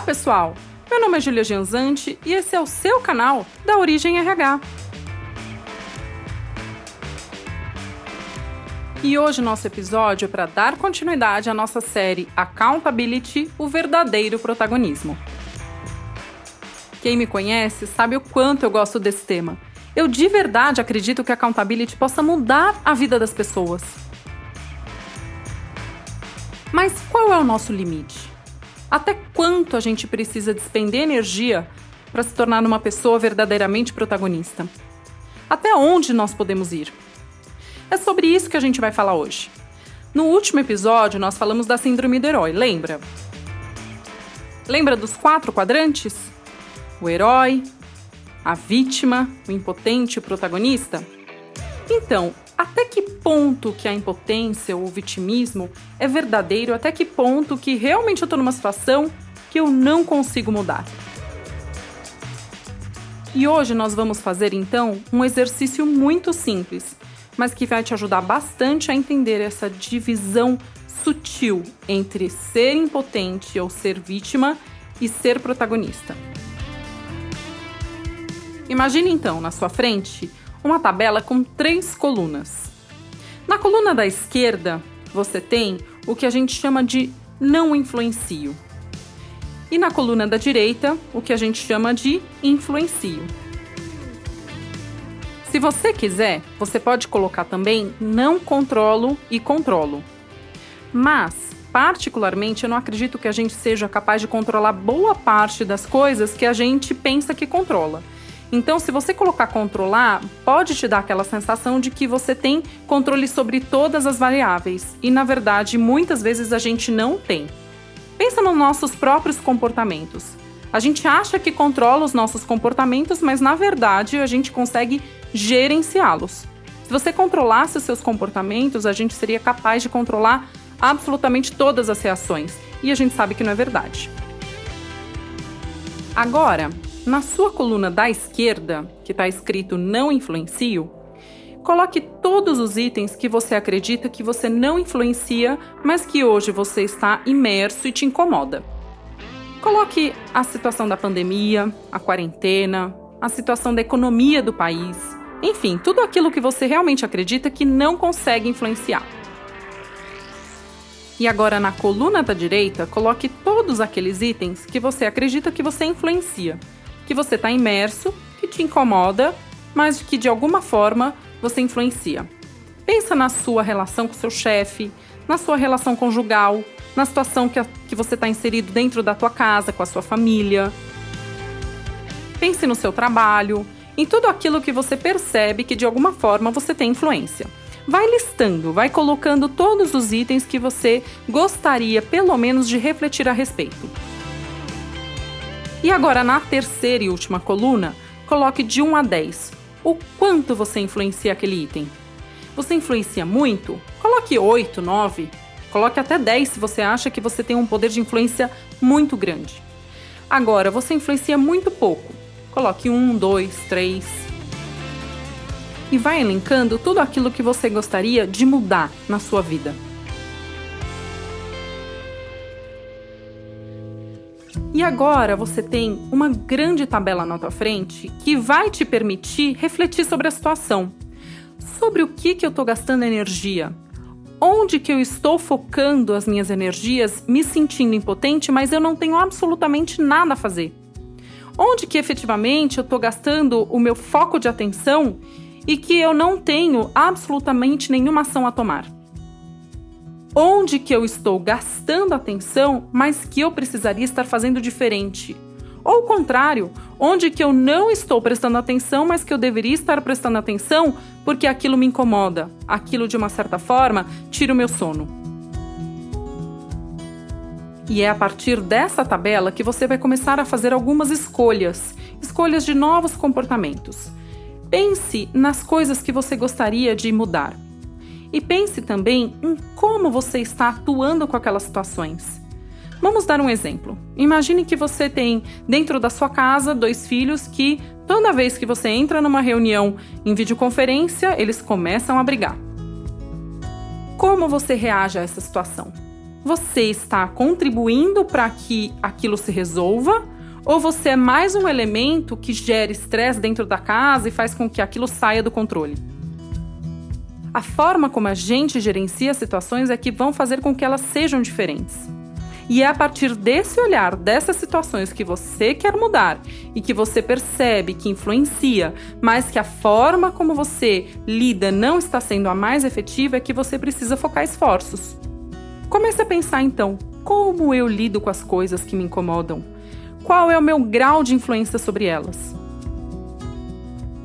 Olá, pessoal! Meu nome é Julia Gianzanti e esse é o seu canal da Origem RH. E hoje nosso episódio é para dar continuidade à nossa série Accountability, o verdadeiro protagonismo. Quem me conhece sabe o quanto eu gosto desse tema. Eu de verdade acredito que a accountability possa mudar a vida das pessoas. Mas qual é o nosso limite? Até quanto a gente precisa despender energia para se tornar uma pessoa verdadeiramente protagonista? Até onde nós podemos ir? É sobre isso que a gente vai falar hoje. No último episódio, nós falamos da Síndrome do Herói, lembra? Lembra dos quatro quadrantes? O herói, a vítima, o impotente o protagonista? Então, até que ponto que a impotência ou o vitimismo é verdadeiro, até que ponto que realmente eu estou numa situação que eu não consigo mudar. E hoje nós vamos fazer então um exercício muito simples, mas que vai te ajudar bastante a entender essa divisão sutil entre ser impotente ou ser vítima e ser protagonista. Imagine então na sua frente uma tabela com três colunas. Na coluna da esquerda, você tem o que a gente chama de não influencio. E na coluna da direita, o que a gente chama de influencio. Se você quiser, você pode colocar também não controlo e controlo. Mas, particularmente, eu não acredito que a gente seja capaz de controlar boa parte das coisas que a gente pensa que controla. Então, se você colocar controlar, pode te dar aquela sensação de que você tem controle sobre todas as variáveis. E na verdade, muitas vezes a gente não tem. Pensa nos nossos próprios comportamentos. A gente acha que controla os nossos comportamentos, mas na verdade a gente consegue gerenciá-los. Se você controlasse os seus comportamentos, a gente seria capaz de controlar absolutamente todas as reações. E a gente sabe que não é verdade. Agora, na sua coluna da esquerda, que está escrito Não influencio, coloque todos os itens que você acredita que você não influencia, mas que hoje você está imerso e te incomoda. Coloque a situação da pandemia, a quarentena, a situação da economia do país, enfim, tudo aquilo que você realmente acredita que não consegue influenciar. E agora na coluna da direita, coloque todos aqueles itens que você acredita que você influencia que você está imerso, que te incomoda, mas que de alguma forma você influencia. Pensa na sua relação com seu chefe, na sua relação conjugal, na situação que, a, que você está inserido dentro da tua casa, com a sua família. Pense no seu trabalho, em tudo aquilo que você percebe que de alguma forma você tem influência. Vai listando, vai colocando todos os itens que você gostaria, pelo menos, de refletir a respeito. E agora, na terceira e última coluna, coloque de 1 a 10 o quanto você influencia aquele item. Você influencia muito? Coloque 8, 9. Coloque até 10 se você acha que você tem um poder de influência muito grande. Agora, você influencia muito pouco. Coloque 1, 2, 3. E vai elencando tudo aquilo que você gostaria de mudar na sua vida. E agora você tem uma grande tabela na tua frente que vai te permitir refletir sobre a situação. Sobre o que, que eu estou gastando energia. Onde que eu estou focando as minhas energias, me sentindo impotente, mas eu não tenho absolutamente nada a fazer. Onde que efetivamente eu estou gastando o meu foco de atenção e que eu não tenho absolutamente nenhuma ação a tomar onde que eu estou gastando atenção, mas que eu precisaria estar fazendo diferente. Ou o contrário, onde que eu não estou prestando atenção, mas que eu deveria estar prestando atenção porque aquilo me incomoda, aquilo de uma certa forma tira o meu sono. E é a partir dessa tabela que você vai começar a fazer algumas escolhas, escolhas de novos comportamentos. Pense nas coisas que você gostaria de mudar. E pense também em como você está atuando com aquelas situações. Vamos dar um exemplo. Imagine que você tem dentro da sua casa dois filhos que, toda vez que você entra numa reunião em videoconferência, eles começam a brigar. Como você reage a essa situação? Você está contribuindo para que aquilo se resolva? Ou você é mais um elemento que gera estresse dentro da casa e faz com que aquilo saia do controle? A forma como a gente gerencia situações é que vão fazer com que elas sejam diferentes. E é a partir desse olhar, dessas situações que você quer mudar e que você percebe que influencia, mas que a forma como você lida não está sendo a mais efetiva, é que você precisa focar esforços. Comece a pensar então: como eu lido com as coisas que me incomodam? Qual é o meu grau de influência sobre elas?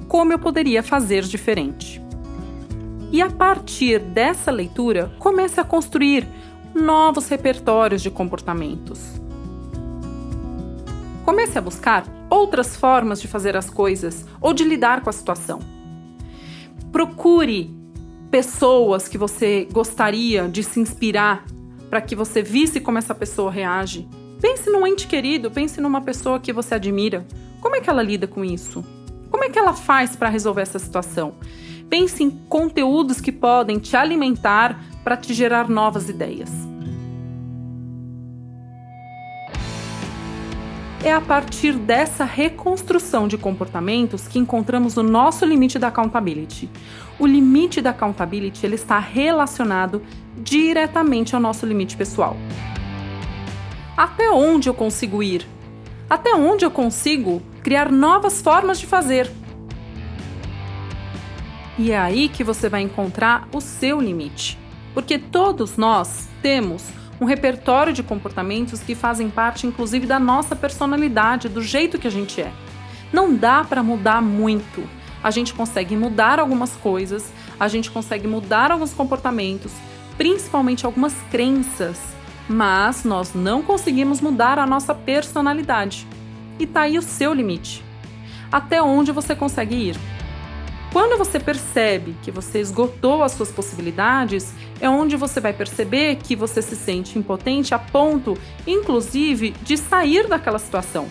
Como eu poderia fazer diferente? E a partir dessa leitura, comece a construir novos repertórios de comportamentos. Comece a buscar outras formas de fazer as coisas ou de lidar com a situação. Procure pessoas que você gostaria de se inspirar para que você visse como essa pessoa reage. Pense num ente querido, pense numa pessoa que você admira. Como é que ela lida com isso? Como é que ela faz para resolver essa situação? Pense em conteúdos que podem te alimentar para te gerar novas ideias. É a partir dessa reconstrução de comportamentos que encontramos o nosso limite da accountability. O limite da accountability ele está relacionado diretamente ao nosso limite pessoal. Até onde eu consigo ir? Até onde eu consigo criar novas formas de fazer? E é aí que você vai encontrar o seu limite. Porque todos nós temos um repertório de comportamentos que fazem parte, inclusive, da nossa personalidade, do jeito que a gente é. Não dá para mudar muito. A gente consegue mudar algumas coisas, a gente consegue mudar alguns comportamentos, principalmente algumas crenças, mas nós não conseguimos mudar a nossa personalidade. E tá aí o seu limite. Até onde você consegue ir? Quando você percebe que você esgotou as suas possibilidades, é onde você vai perceber que você se sente impotente a ponto, inclusive, de sair daquela situação.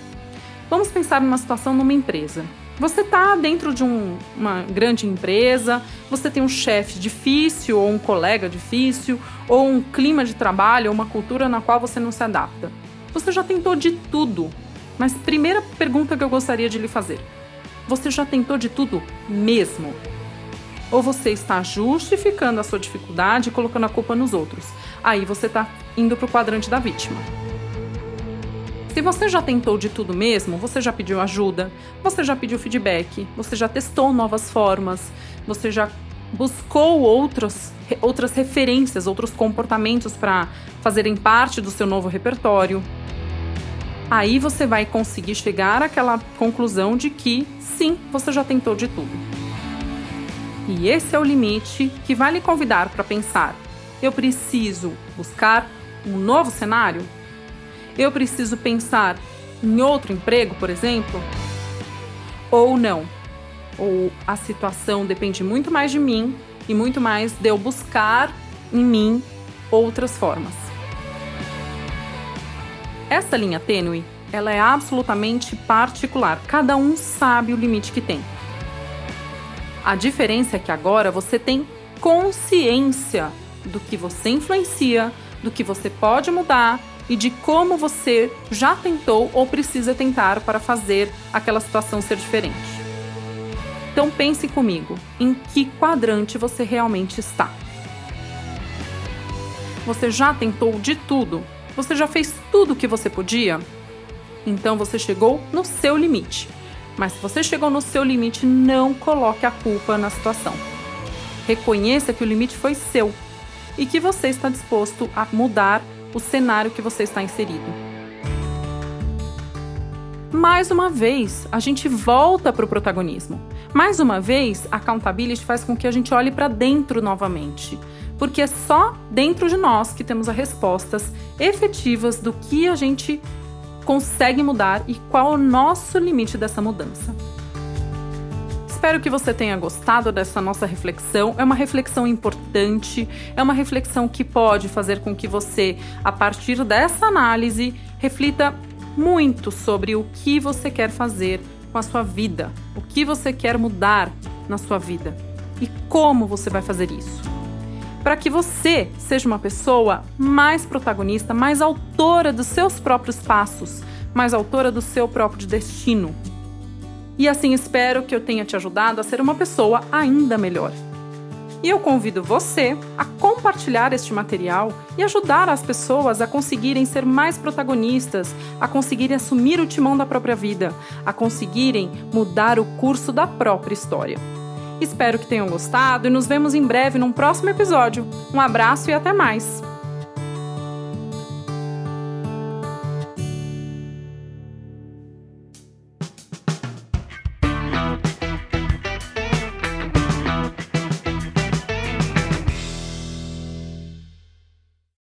Vamos pensar numa situação numa empresa. Você está dentro de um, uma grande empresa, você tem um chefe difícil, ou um colega difícil, ou um clima de trabalho, ou uma cultura na qual você não se adapta. Você já tentou de tudo, mas primeira pergunta que eu gostaria de lhe fazer: você já tentou de tudo mesmo? Ou você está justificando a sua dificuldade e colocando a culpa nos outros? Aí você está indo para o quadrante da vítima. Se você já tentou de tudo mesmo, você já pediu ajuda, você já pediu feedback, você já testou novas formas, você já buscou outros, outras referências, outros comportamentos para fazerem parte do seu novo repertório. Aí você vai conseguir chegar àquela conclusão de que sim, você já tentou de tudo. E esse é o limite que vai lhe convidar para pensar: eu preciso buscar um novo cenário? Eu preciso pensar em outro emprego, por exemplo? Ou não? Ou a situação depende muito mais de mim e muito mais de eu buscar em mim outras formas. Essa linha tênue, ela é absolutamente particular. Cada um sabe o limite que tem. A diferença é que agora você tem consciência do que você influencia, do que você pode mudar e de como você já tentou ou precisa tentar para fazer aquela situação ser diferente. Então pense comigo, em que quadrante você realmente está? Você já tentou de tudo? Você já fez tudo o que você podia? Então você chegou no seu limite. Mas se você chegou no seu limite, não coloque a culpa na situação. Reconheça que o limite foi seu e que você está disposto a mudar o cenário que você está inserido. Mais uma vez, a gente volta para o protagonismo. Mais uma vez, a accountability faz com que a gente olhe para dentro novamente, porque é só dentro de nós que temos as respostas efetivas do que a gente consegue mudar e qual o nosso limite dessa mudança. Espero que você tenha gostado dessa nossa reflexão. É uma reflexão importante, é uma reflexão que pode fazer com que você, a partir dessa análise, reflita muito sobre o que você quer fazer com a sua vida, o que você quer mudar na sua vida e como você vai fazer isso. Para que você seja uma pessoa mais protagonista, mais autora dos seus próprios passos, mais autora do seu próprio destino. E assim espero que eu tenha te ajudado a ser uma pessoa ainda melhor. E eu convido você a compartilhar este material e ajudar as pessoas a conseguirem ser mais protagonistas, a conseguirem assumir o timão da própria vida, a conseguirem mudar o curso da própria história. Espero que tenham gostado e nos vemos em breve num próximo episódio. Um abraço e até mais!